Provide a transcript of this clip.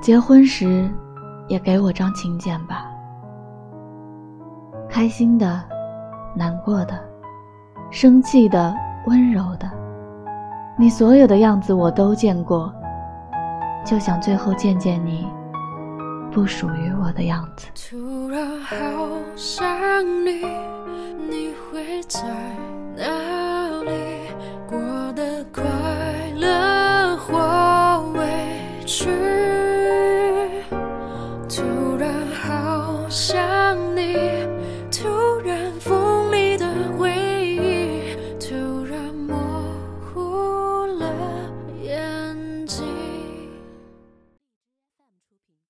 结婚时也给我张请柬吧。开心的难过的生气的温柔的你所有的样子我都见过就想最后见见你不属于我的样子。突然好想你你会在哪里？过得快乐或委屈？好想